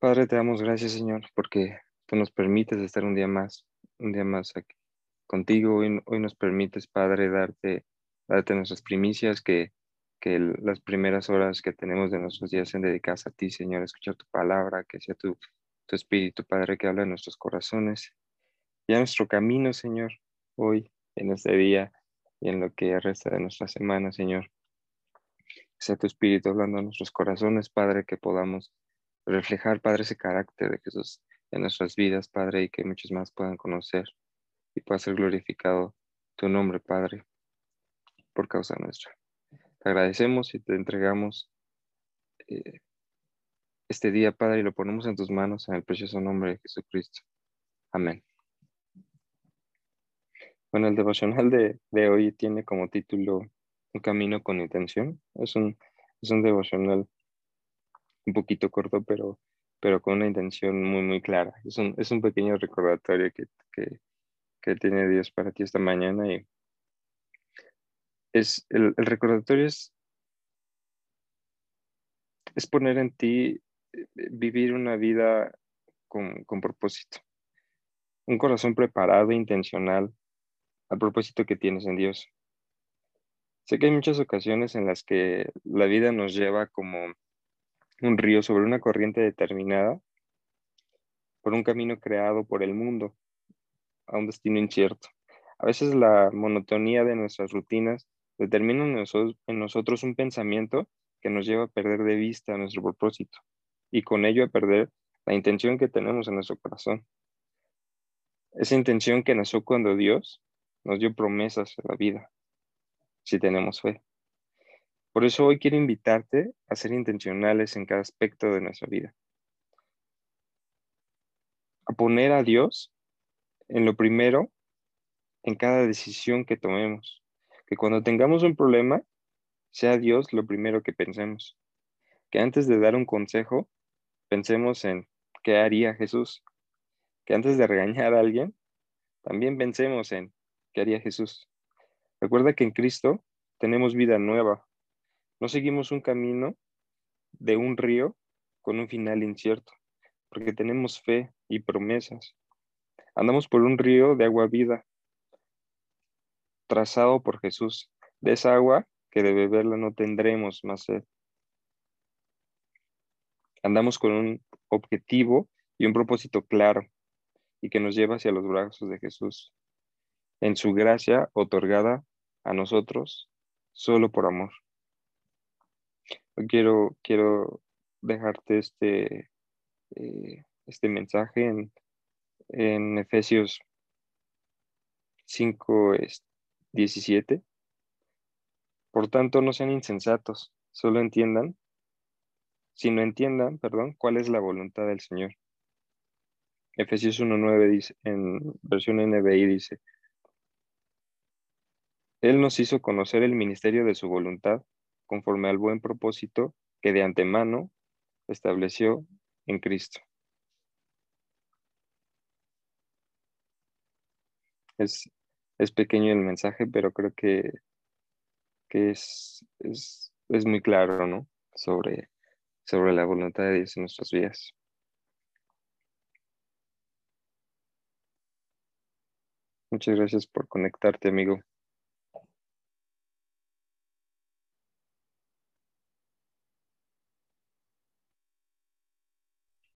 Padre, te damos gracias, Señor, porque tú nos permites estar un día más, un día más aquí contigo. Hoy, hoy nos permites, Padre, darte, darte nuestras primicias, que, que las primeras horas que tenemos de nuestros días sean dedicadas a ti, Señor, escuchar tu palabra, que sea tu, tu Espíritu, Padre, que habla en nuestros corazones y a nuestro camino, Señor, hoy, en este día y en lo que resta de nuestra semana, Señor. Que sea tu Espíritu hablando en nuestros corazones, Padre, que podamos reflejar, Padre, ese carácter de Jesús en nuestras vidas, Padre, y que muchos más puedan conocer y pueda ser glorificado tu nombre, Padre, por causa nuestra. Te agradecemos y te entregamos eh, este día, Padre, y lo ponemos en tus manos en el precioso nombre de Jesucristo. Amén. Bueno, el devocional de, de hoy tiene como título Un camino con intención. Es un, es un devocional un poquito corto, pero, pero con una intención muy, muy clara. Es un, es un pequeño recordatorio que, que, que tiene Dios para ti esta mañana es, el, el recordatorio es, es poner en ti eh, vivir una vida con, con propósito, un corazón preparado e intencional al propósito que tienes en Dios. Sé que hay muchas ocasiones en las que la vida nos lleva como un río sobre una corriente determinada, por un camino creado por el mundo, a un destino incierto. A veces la monotonía de nuestras rutinas determina en nosotros un pensamiento que nos lleva a perder de vista nuestro propósito y con ello a perder la intención que tenemos en nuestro corazón. Esa intención que nació cuando Dios nos dio promesas en la vida, si tenemos fe. Por eso hoy quiero invitarte a ser intencionales en cada aspecto de nuestra vida. A poner a Dios en lo primero en cada decisión que tomemos. Que cuando tengamos un problema, sea Dios lo primero que pensemos. Que antes de dar un consejo, pensemos en qué haría Jesús. Que antes de regañar a alguien, también pensemos en qué haría Jesús. Recuerda que en Cristo tenemos vida nueva, no seguimos un camino de un río con un final incierto, porque tenemos fe y promesas. Andamos por un río de agua vida, trazado por Jesús. De esa agua que de beberla no tendremos más sed. Andamos con un objetivo y un propósito claro y que nos lleva hacia los brazos de Jesús, en su gracia otorgada a nosotros solo por amor quiero, quiero dejarte este, eh, este mensaje en, en Efesios 5, 17. Por tanto, no sean insensatos, solo entiendan, si no entiendan, perdón, cuál es la voluntad del Señor. Efesios 1.9 dice, en versión NBI dice, Él nos hizo conocer el ministerio de su voluntad conforme al buen propósito que de antemano estableció en Cristo. Es, pequeño el mensaje, pero creo que, que es, es, muy claro, ¿no? Sobre, sobre la voluntad de Dios en nuestras vidas. Muchas gracias por conectarte, amigo.